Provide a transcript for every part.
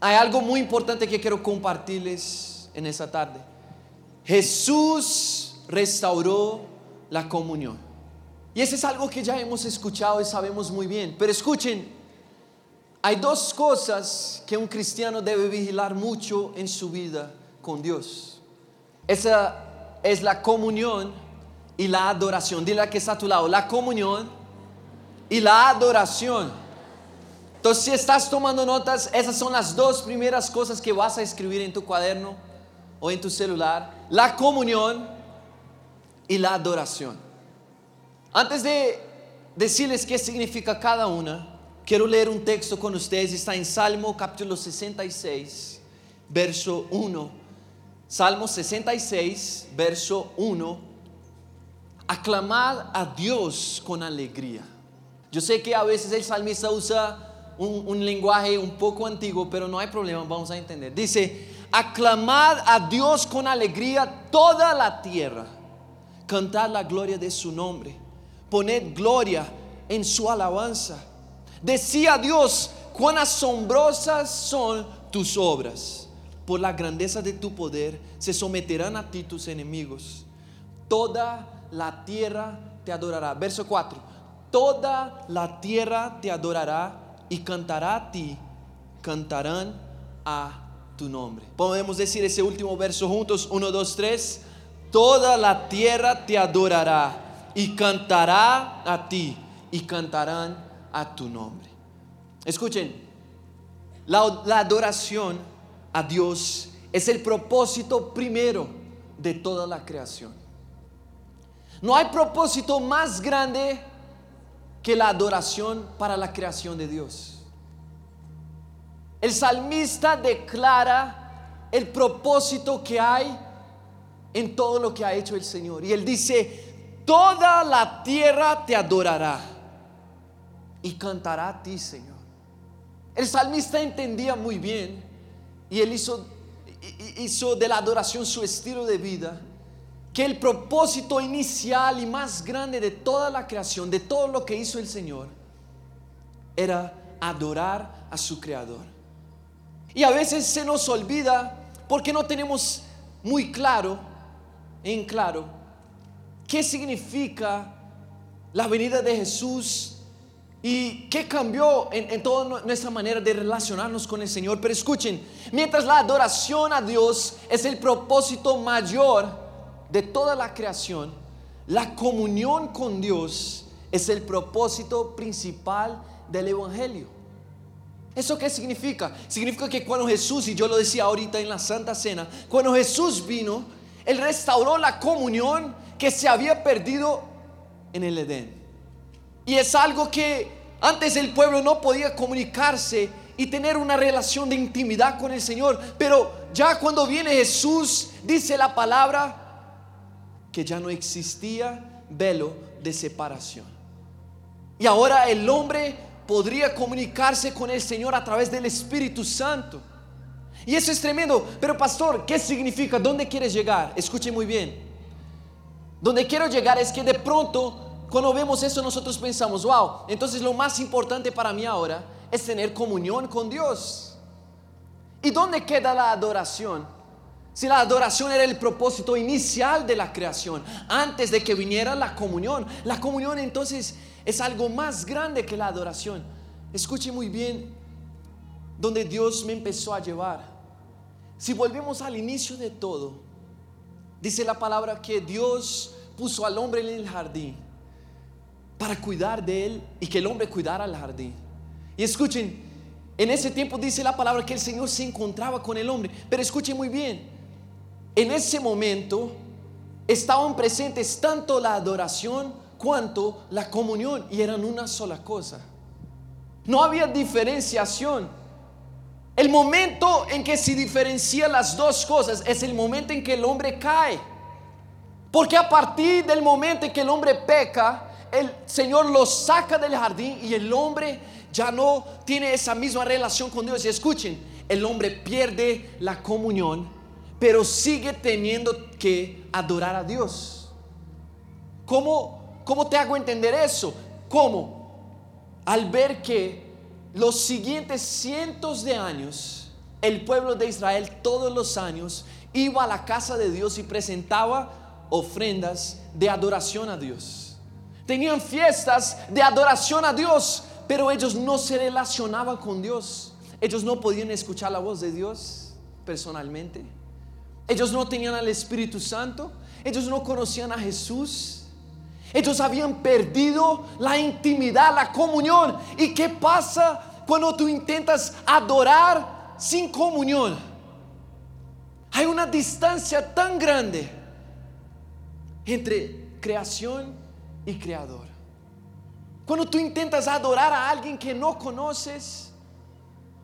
hay algo muy importante que quiero compartirles en esta tarde. Jesús restauró la comunión. Y eso es algo que ya hemos escuchado y sabemos muy bien. Pero escuchen, hay dos cosas que un cristiano debe vigilar mucho en su vida con Dios. Esa es la comunión y la adoración. Dile a que está a tu lado, la comunión y la adoración. Entonces, si estás tomando notas, esas son las dos primeras cosas que vas a escribir en tu cuaderno o en tu celular. La comunión y la adoración. Antes de decirles qué significa cada una, quiero leer un texto con ustedes. Está en Salmo capítulo 66, verso 1. Salmo 66, verso 1. Aclamad a Dios con alegría. Yo sé que a veces el salmista usa un, lenguaje un poco antiguo, pero no hay problema, vamos a entender. Dice, aclamad a Dios con alegría toda la tierra. Cantad la gloria de su nombre poned gloria en su alabanza. Decía Dios, cuán asombrosas son tus obras. Por la grandeza de tu poder se someterán a ti tus enemigos. Toda la tierra te adorará. Verso 4. Toda la tierra te adorará y cantará a ti. Cantarán a tu nombre. Podemos decir ese último verso juntos. 1, 2, 3. Toda la tierra te adorará y cantará a ti y cantarán a tu nombre. Escuchen, la, adoración a Dios es el propósito primero de toda la creación. No hay propósito más grande que la adoración para la creación de Dios. El salmista declara el propósito que hay en todo lo que ha hecho el Señor. Y él dice, toda la tierra te adorará y cantará a ti, Señor. El salmista entendía muy bien y él hizo, hizo de la adoración su estilo de vida, que el propósito inicial y más grande de toda la creación, de todo lo que hizo el Señor, era adorar a su Creador. Y a veces se nos olvida porque no tenemos muy claro, en claro, qué significa la venida de Jesús y qué cambió en, toda nuestra manera de relacionarnos con el Señor. Pero escuchen, mientras la adoración a Dios es el propósito mayor de toda la creación, la comunión con Dios es el propósito principal del Evangelio. ¿Eso qué significa? Significa que cuando Jesús, y yo lo decía ahorita en la Santa Cena, cuando Jesús vino, Él restauró la comunión que se había perdido en el Edén. Y es algo que antes el pueblo no podía comunicarse y tener una relación de intimidad con el Señor. Pero ya cuando viene Jesús, dice la palabra que ya no existía velo de separación. Y ahora el hombre podría comunicarse con el Señor a través del Espíritu Santo. Y eso es tremendo. Pero pastor, ¿qué significa? ¿Dónde quieres llegar? Escuche muy bien. Donde quiero llegar es que de pronto, cuando vemos eso, nosotros pensamos, wow, entonces lo más importante para mí ahora es tener comunión con Dios. ¿Y dónde queda la adoración? Si la adoración era el propósito inicial de la creación, antes de que viniera la comunión, la comunión entonces es algo más grande que la adoración. Escuche muy bien donde Dios me empezó a llevar. Si volvemos al inicio de todo, Dice la palabra que Dios puso al hombre en el jardín para cuidar de él y que el hombre cuidara al jardín. Y escuchen, en ese tiempo dice la palabra que el Señor se encontraba con el hombre. Pero escuchen muy bien, en ese momento estaban presentes tanto la adoración cuanto la comunión y eran una sola cosa. No había diferenciación. El momento en que se diferencia las dos cosas es el momento en que el hombre cae. Porque a partir del momento en que el hombre peca, el Señor lo saca del jardín y el hombre ya no tiene esa misma relación con Dios. Y escuchen, el hombre pierde la comunión, pero sigue teniendo que adorar a Dios. ¿Cómo, cómo te hago entender eso? ¿Cómo? Al ver que los siguientes cientos de años el pueblo de Israel todos los años iba a la casa de Dios y presentaba ofrendas de adoración a Dios. Tenían fiestas de adoración a Dios, pero ellos no se relacionaban con Dios. Ellos no podían escuchar la voz de Dios personalmente. Ellos no tenían al Espíritu Santo. Ellos no conocían a Jesús. Ellos habían perdido la intimidad, la comunión. ¿Y qué pasa cuando tú intentas adorar sin comunión? Hay una distancia tan grande entre creación y creador. Cuando tú intentas adorar a alguien que no conoces,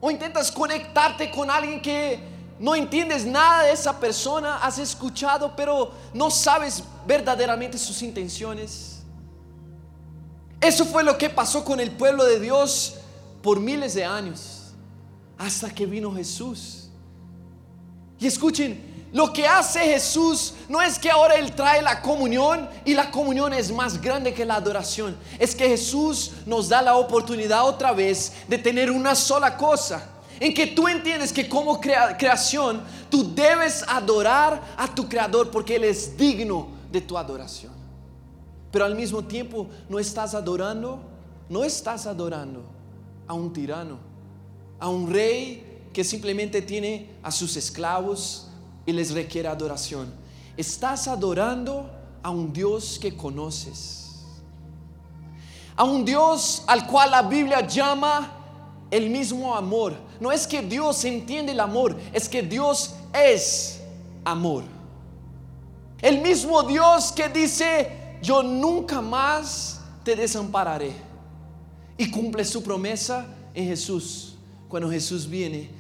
o intentas conectarte con alguien que no entiendes nada de esa persona, has escuchado, pero no sabes verdaderamente sus intenciones. Eso fue lo que pasó con el pueblo de Dios por miles de años, hasta que vino Jesús. Y escuchen, lo que hace Jesús no es que ahora Él trae la comunión y la comunión es más grande que la adoración. Es que Jesús nos da la oportunidad otra vez de tener una sola cosa. En que tú entiendes que como creación tú debes adorar a tu creador porque Él es digno de tu adoración. Pero al mismo tiempo no estás adorando, no estás adorando a un tirano, a un rey que simplemente tiene a sus esclavos y les requiere adoración. Estás adorando a un Dios que conoces. A un Dios al cual la Biblia llama el mismo amor. No es que Dios entiende el amor, es que Dios es amor. El mismo Dios que dice, yo nunca más te desampararé. Y cumple su promesa en Jesús, cuando Jesús viene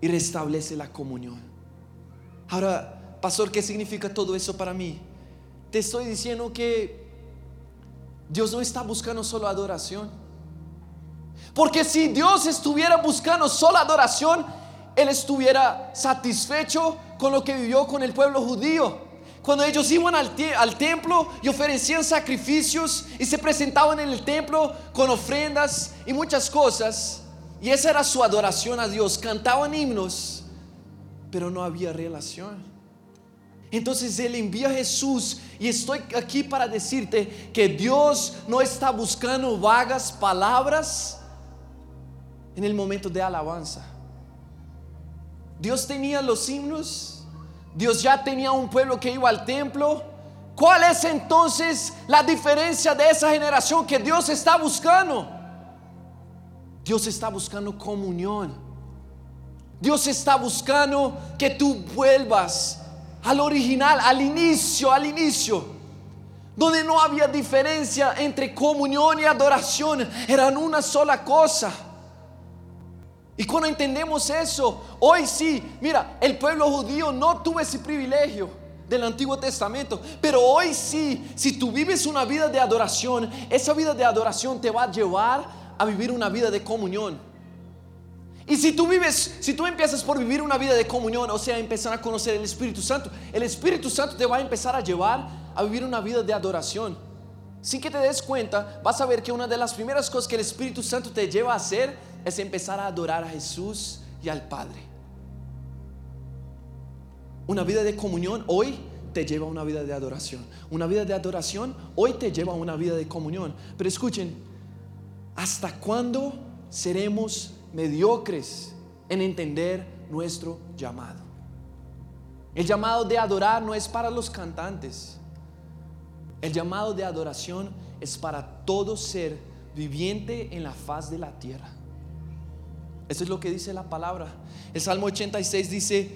y restablece la comunión. Ahora, pastor, ¿qué significa todo eso para mí? Te estoy diciendo que Dios no está buscando solo adoración. Porque si Dios estuviera buscando solo adoración, Él estuviera satisfecho con lo que vivió con el pueblo judío. Cuando ellos iban al, templo y ofrecían sacrificios y se presentaban en el templo con ofrendas y muchas cosas, y esa era su adoración a Dios, cantaban himnos, pero no había relación. Entonces Él envía a Jesús y estoy aquí para decirte que Dios no está buscando vagas palabras en el momento de alabanza. Dios tenía los himnos, Dios ya tenía un pueblo que iba al templo. ¿Cuál es entonces la diferencia de esa generación que Dios está buscando? Dios está buscando comunión. Dios está buscando que tú vuelvas al original, al inicio, al inicio, donde no había diferencia entre comunión y adoración, eran una sola cosa. Y cuando entendemos eso, hoy sí, mira, el pueblo judío no tuvo ese privilegio del Antiguo Testamento, pero hoy sí, si tú vives una vida de adoración, esa vida de adoración te va a llevar a vivir una vida de comunión. Y si tú vives, si tú empiezas por vivir una vida de comunión, o sea, empezar a conocer el Espíritu Santo, el Espíritu Santo te va a empezar a llevar a vivir una vida de adoración. Sin que te des cuenta, vas a ver que una de las primeras cosas que el Espíritu Santo te lleva a hacer es empezar a adorar a Jesús y al Padre. Una vida de comunión hoy te lleva a una vida de adoración. Una vida de adoración hoy te lleva a una vida de comunión. Pero escuchen, ¿hasta cuándo seremos mediocres en entender nuestro llamado? El llamado de adorar no es para los cantantes. El llamado de adoración es para todo ser viviente en la faz de la tierra. Eso es lo que dice la palabra. El Salmo 86 dice,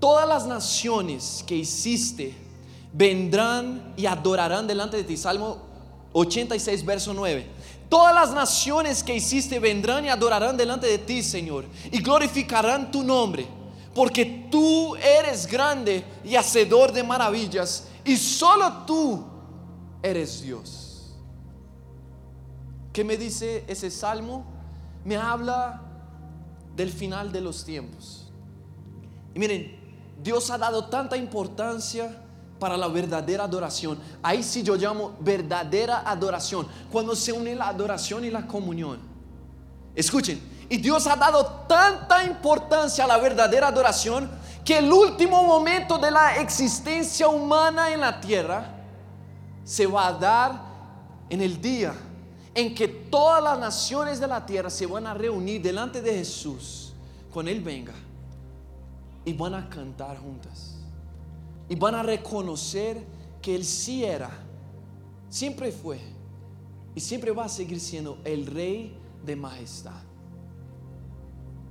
todas las naciones que hiciste vendrán y adorarán delante de ti. Salmo 86, verso 9. Todas las naciones que hiciste vendrán y adorarán delante de ti, Señor, y glorificarán tu nombre, porque tú eres grande y hacedor de maravillas, y solo tú eres Dios. ¿Qué me dice ese salmo? Me habla del final de los tiempos. Y miren, Dios ha dado tanta importancia para la verdadera adoración. Ahí sí yo llamo verdadera adoración, cuando se une la adoración y la comunión. Escuchen, Y Dios ha dado tanta importancia a la verdadera adoración que el último momento de la existencia humana en la tierra se va a dar en el día en que todas las naciones de la tierra se van a reunir delante de Jesús cuando Él venga y van a cantar juntas y van a reconocer que Él sí era, siempre fue y siempre va a seguir siendo el Rey de majestad,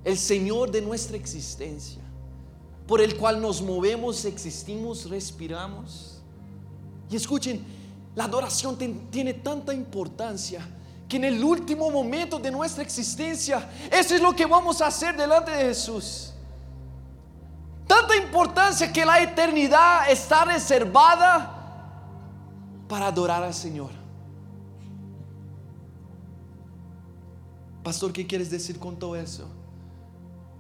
el Señor de nuestra existencia por el cual nos movemos, existimos, respiramos. Y escuchen, la adoración tiene tanta importancia que en el último momento de nuestra existencia, eso es lo que vamos a hacer delante de Jesús. Tanta importancia que la eternidad está reservada para adorar al Señor. Pastor, ¿qué quieres decir con todo eso?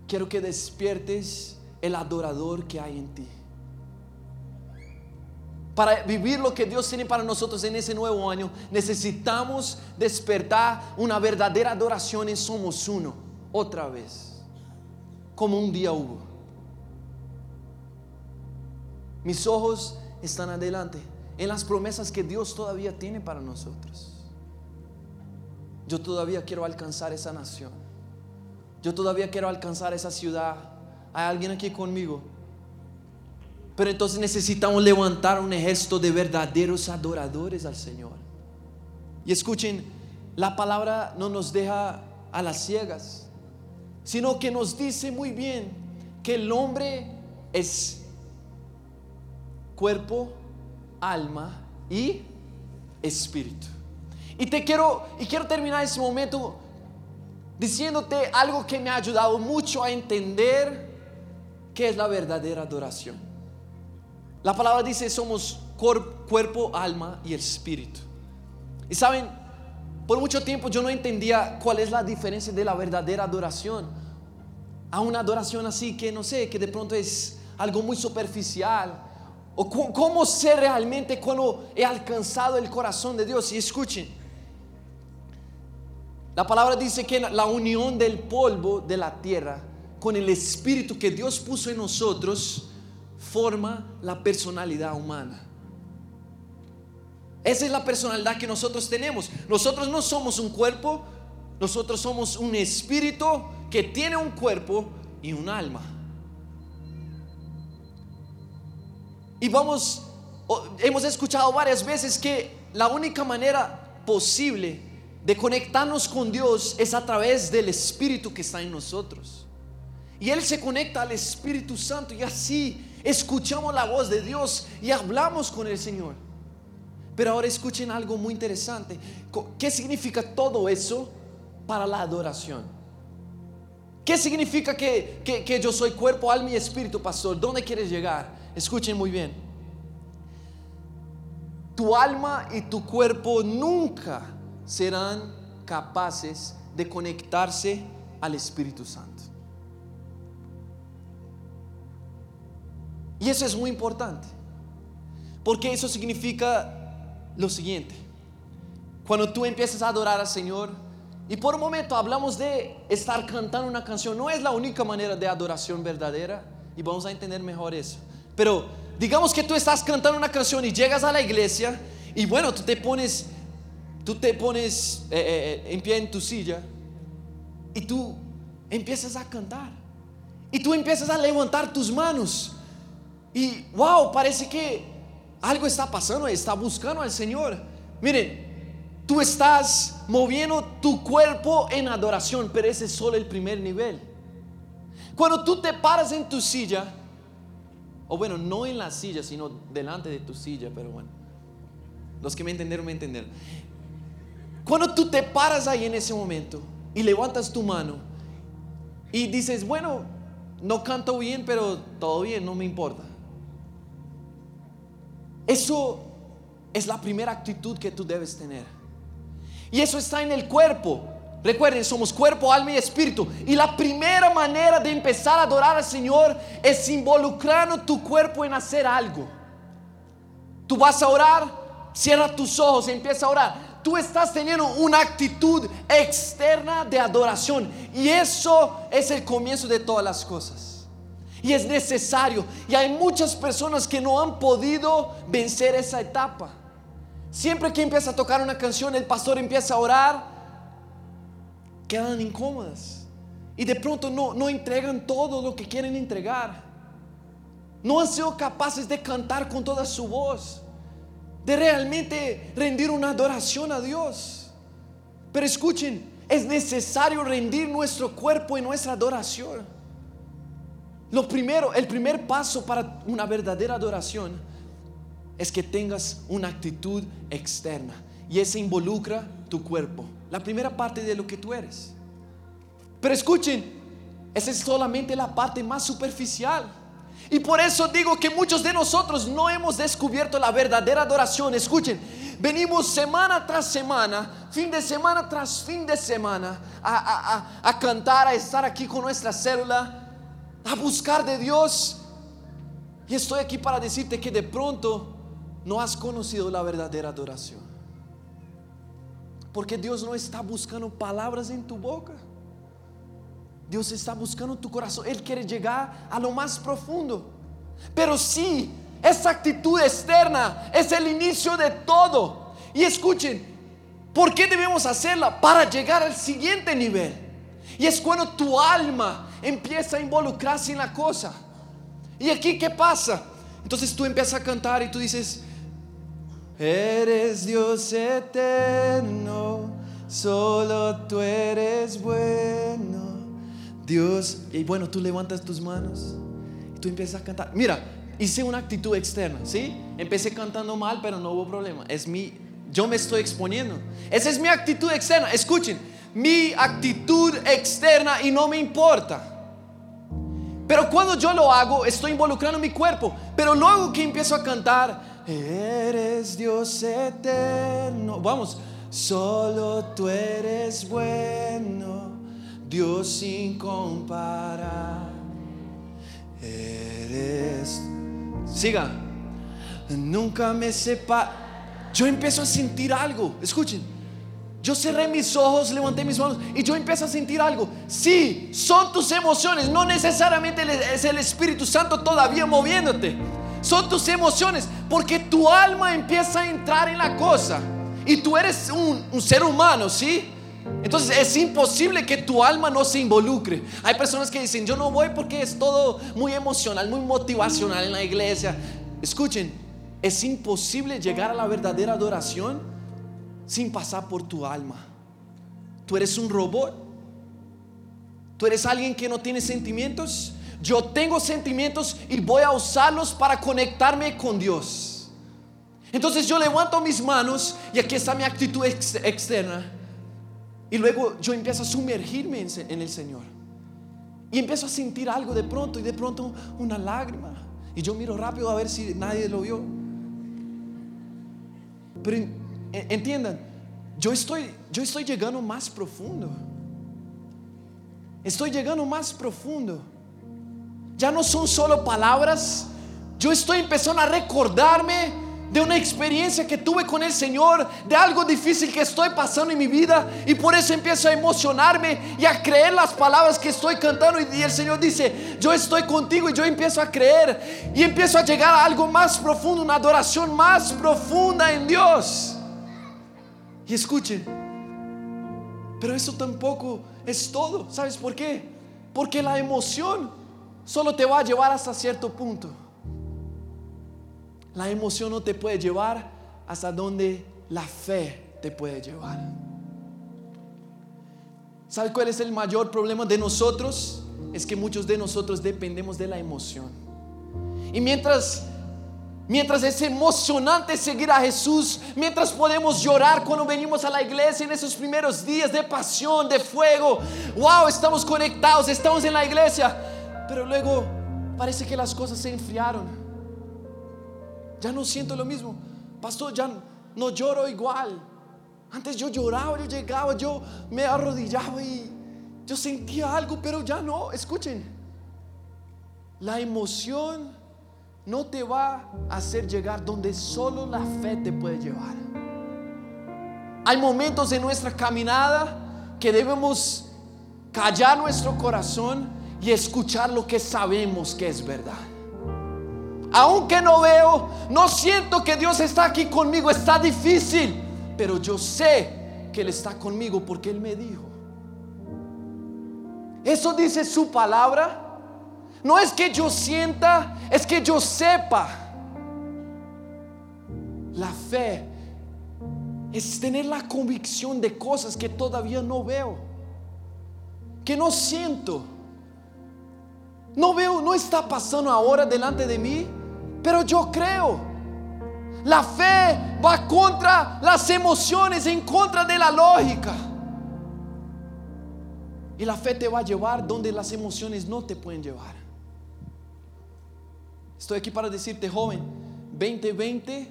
Quiero que despiertes el adorador que hay en ti. Para vivir lo que Dios tiene para nosotros en ese nuevo año, necesitamos despertar una verdadera adoración en Somos Uno, otra vez, como un día hubo. Mis ojos están adelante en las promesas que Dios todavía tiene para nosotros. Yo todavía quiero alcanzar esa nación. Yo todavía quiero alcanzar esa ciudad ¿Hay alguien aquí conmigo? Pero entonces necesitamos levantar un ejército de verdaderos adoradores al Señor. Y escuchen, la palabra no nos deja a las ciegas, sino que nos dice muy bien que el hombre es cuerpo, alma y espíritu. Y te quiero y quiero terminar ese momento diciéndote algo que me ha ayudado mucho a entender ¿Qué es la verdadera adoración? La palabra dice somos cuerpo, alma y espíritu. Y saben, por mucho tiempo yo no entendía cuál es la diferencia de la verdadera adoración a una adoración así que no sé, que de pronto es algo muy superficial. O cómo sé realmente cuando he alcanzado el corazón de Dios. Y escuchen, la palabra dice que la unión del polvo de la tierra con el espíritu que Dios puso en nosotros, forma la personalidad humana. Esa es la personalidad que nosotros tenemos. Nosotros no somos un cuerpo, nosotros somos un espíritu que tiene un cuerpo y un alma. Y vamos, hemos escuchado varias veces que la única manera posible de conectarnos con Dios es a través del espíritu que está en nosotros. Y Él se conecta al Espíritu Santo y así escuchamos la voz de Dios y hablamos con el Señor. Pero ahora escuchen algo muy interesante. ¿Qué significa todo eso para la adoración? ¿Qué significa que, que yo soy cuerpo, alma y espíritu, pastor? ¿Dónde quieres llegar? Escuchen muy bien. Tu alma y tu cuerpo nunca serán capaces de conectarse al Espíritu Santo. Y eso es muy importante. Porque eso significa lo siguiente. Cuando tú empiezas a adorar al Señor, y por un momento hablamos de estar cantando una canción, no es la única manera de adoración verdadera, y vamos a entender mejor eso. Pero digamos que tú estás cantando una canción y llegas a la iglesia, y bueno, tú te pones, tú te pones eh, eh, eh, en pie en tu silla, y tú empiezas a cantar, y tú empiezas a levantar tus manos. Y wow, parece que algo está pasando, está buscando al Señor. Miren, tú estás moviendo tu cuerpo en adoración, pero ese es solo el primer nivel. Cuando tú te paras en tu silla, o bueno, no en la silla, sino delante de tu silla, pero bueno, los que me entendieron, me entendieron. Cuando tú te paras ahí en ese momento y levantas tu mano y dices, bueno, no canto bien, pero todo bien, no me importa. Eso es la primera actitud que tú debes tener. Y eso está en el cuerpo. Recuerden, somos cuerpo, alma y espíritu. Y la primera manera de empezar a adorar al Señor es involucrando tu cuerpo en hacer algo. Tú vas a orar, cierra tus ojos, empieza a orar. tú estás teniendo una actitud externa de adoración. Y eso es el comienzo de todas las cosas. Y es necesario. Y hay muchas personas que no han podido vencer esa etapa. Siempre que empieza a tocar una canción, el pastor empieza a orar, quedan incómodas. Y de pronto no, no entregan todo lo que quieren entregar. No han sido capaces de cantar con toda su voz. De realmente rendir una adoración a Dios. Pero escuchen, es necesario rendir nuestro cuerpo y nuestra adoración. Lo primero, el primer paso para una verdadera adoración es que tengas una actitud externa. Y eso involucra tu cuerpo. La primera parte de lo que tú eres. Pero escuchen, esa es solamente la parte más superficial. Y por eso digo que muchos de nosotros no hemos descubierto la verdadera adoración. Escuchen, venimos semana tras semana, fin de semana tras fin de semana, a, cantar, a estar aquí con nuestra célula, a buscar de Dios. Y estoy aquí para decirte que de pronto no has conocido la verdadera adoración. Porque Dios no está buscando palabras en tu boca. Dios está buscando tu corazón. Él quiere llegar a lo más profundo. Pero sí, esa actitud externa es el inicio de todo. Y escuchen, ¿por qué debemos hacerla? Para llegar al siguiente nivel. Y es cuando tu alma empieza a involucrarse en la cosa. ¿Y aquí qué pasa? Entonces tú empiezas a cantar y tú dices, eres Dios eterno, solo tú eres bueno. Dios, y bueno, tú levantas tus manos y tú empiezas a cantar. Mira, hice una actitud externa, ¿sí? Empecé cantando mal, pero no hubo problema. Es mi, yo me estoy exponiendo. Esa es mi actitud externa. Escuchen, mi actitud externa y no me importa. Pero cuando yo lo hago, estoy involucrando mi cuerpo. Pero luego que empiezo a cantar, eres Dios eterno. Vamos, solo tú eres bueno. Dios sin comparar. Eres. Siga. Nunca me sepa. Yo empiezo a sentir algo. Escuchen. Yo cerré mis ojos, levanté mis manos y yo empiezo a sentir algo. Sí, son tus emociones, no necesariamente es el Espíritu Santo todavía moviéndote. Son tus emociones, porque tu alma empieza a entrar en la cosa. Y tú eres un, un ser humano, ¿sí? Entonces es imposible que tu alma no se involucre. Hay personas que dicen, yo no voy porque es todo muy emocional, muy motivacional en la iglesia. Escuchen, es imposible llegar a la verdadera adoración sin pasar por tu alma. Tú eres un robot. Tú eres alguien que no tiene sentimientos. Yo tengo sentimientos y voy a usarlos para conectarme con Dios. Entonces yo levanto mis manos y aquí está mi actitud externa. Y luego yo empiezo a sumergirme en, el Señor. Y empiezo a sentir algo de pronto y de pronto una lágrima. Y yo miro rápido a ver si nadie lo vio. Pero entiendan, yo estoy, yo estoy llegando más profundo. Estoy llegando más profundo. Ya no son solo palabras. Yo estoy empezando a recordarme de una experiencia que tuve con el Señor, de algo difícil que estoy pasando en mi vida y por eso empiezo a emocionarme y a creer las palabras que estoy cantando y, el Señor dice, yo estoy contigo y yo empiezo a creer y empiezo a llegar a algo más profundo, una adoración más profunda en Dios. Y escuchen, pero eso tampoco es todo, ¿sabes por qué? Porque la emoción solo te va a llevar hasta cierto punto. La emoción no te puede llevar hasta donde la fe te puede llevar. ¿Sabes cuál es el mayor problema de nosotros? Es que muchos de nosotros dependemos de la emoción. Y mientras Mientras es emocionante seguir a Jesús, mientras podemos llorar cuando venimos a la iglesia en esos primeros días de pasión, de fuego, wow, estamos conectados, estamos en la iglesia, pero luego parece que las cosas se enfriaron. Ya no siento lo mismo. Pastor, ya no lloro igual. Antes yo lloraba, yo llegaba, yo me arrodillaba y yo sentía algo, pero ya no. Escuchen, la emoción no te va a hacer llegar donde solo la fe te puede llevar. hay momentos en nuestra caminada que debemos callar nuestro corazón y escuchar lo que sabemos que es verdad. Aunque no veo, no siento que Dios está aquí conmigo, está difícil, pero yo sé que Él está conmigo porque Él me dijo. Eso dice su palabra. No es que yo sienta, es que yo sepa. La fe es tener la convicción de cosas que todavía no veo, que no siento. No veo, no está pasando ahora delante de mí, pero yo creo. La fe va contra las emociones, en contra de la lógica. Y la fe te va a llevar donde las emociones no te pueden llevar. Estoy aquí para decirte, joven, 2020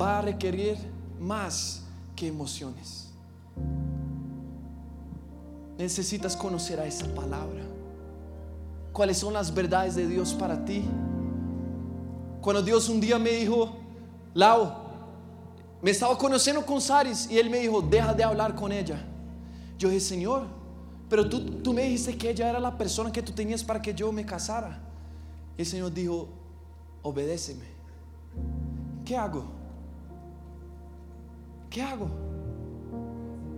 va a requerir más que emociones. Necesitas conocer a esa palabra. ¿Cuáles son las verdades de Dios para ti? Cuando Dios un día me dijo, Lau, me estaba conociendo con Saris y él me dijo, deja de hablar con ella. Yo dije, Señor, pero tú, tú me dijiste que ella era la persona que tú tenías para que yo me casara. Y el Señor dijo, obedéceme. ¿Qué hago? ¿Qué hago?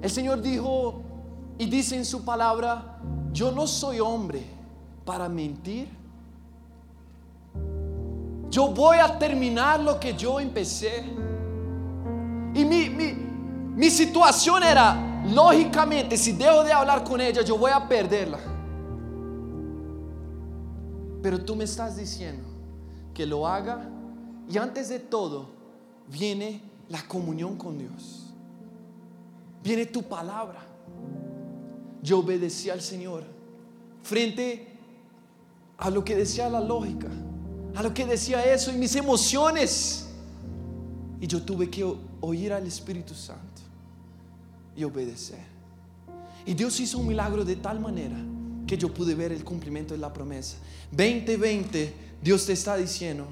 El Señor dijo y dice en su palabra, yo no soy hombre para mentir. Yo voy a terminar lo que yo empecé. Y mi, mi, mi situación era, lógicamente, si dejo de hablar con ella, yo voy a perderla. Pero tú me estás diciendo que lo haga y antes de todo viene la comunión con Dios. Viene tu palabra. Yo obedecí al Señor frente a lo que decía la lógica, a lo que decía eso y mis emociones. Y yo tuve que oír al Espíritu Santo y obedecer. Y Dios hizo un milagro de tal manera que yo pude ver el cumplimiento de la promesa. 2020, Dios te está diciendo,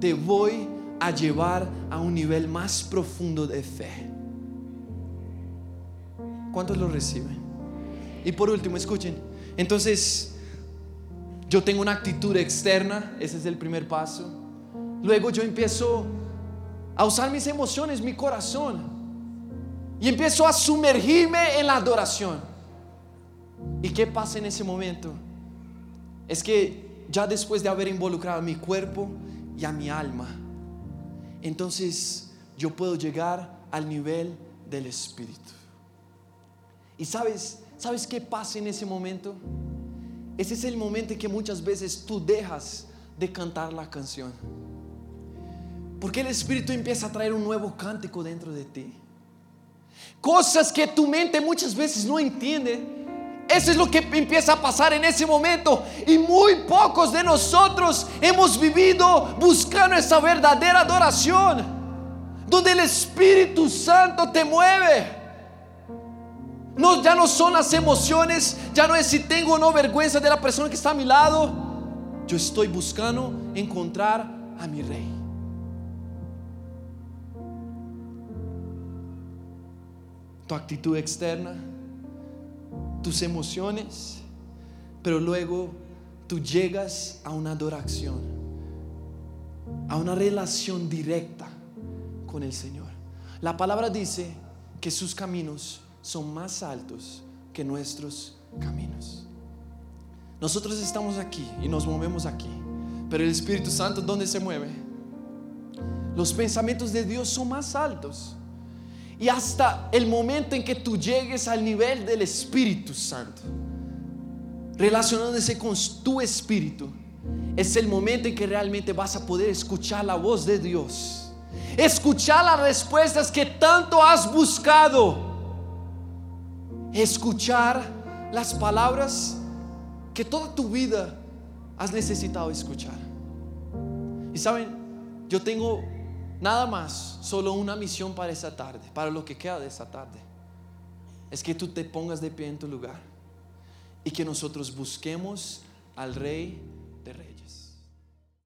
te voy a llevar a un nivel más profundo de fe. ¿Cuántos lo reciben? Y por último, escuchen. Entonces, yo tengo una actitud externa, ese es el primer paso. Luego yo empiezo a usar mis emociones, mi corazón. Y empiezo a sumergirme en la adoración. ¿Y qué pasa en ese momento? Es que ya después de haber involucrado a mi cuerpo y a mi alma, entonces yo puedo llegar al nivel del Espíritu. ¿Y sabes, sabes qué pasa en ese momento? Ese es el momento en que muchas veces tú dejas de cantar la canción. Porque el Espíritu empieza a traer un nuevo cántico dentro de ti. Cosas que tu mente muchas veces no entiende. Eso es lo que empieza a pasar en ese momento. Y muy pocos de nosotros hemos vivido buscando esa verdadera adoración. Donde el Espíritu Santo te mueve. No, ya no son las emociones, ya no es si tengo o no vergüenza de la persona que está a mi lado. Yo estoy buscando encontrar a mi rey. Tu actitud externa, tus emociones, pero luego tú llegas a una adoración, a una relación directa con el Señor. La palabra dice que sus caminos son más altos que nuestros caminos. Nosotros estamos aquí y nos movemos aquí, pero el Espíritu Santo, ¿dónde se mueve? Los pensamientos de Dios son más altos. Y hasta el momento en que tú llegues al nivel del Espíritu Santo, relacionándose con tu espíritu, es el momento en que realmente vas a poder escuchar la voz de Dios. Escuchar las respuestas que tanto has buscado escuchar las palabras que toda tu vida has necesitado escuchar. Y saben, yo tengo nada más, solo una misión para esa tarde, para lo que queda de esa tarde. Es que tú te pongas de pie en tu lugar y que nosotros busquemos al Rey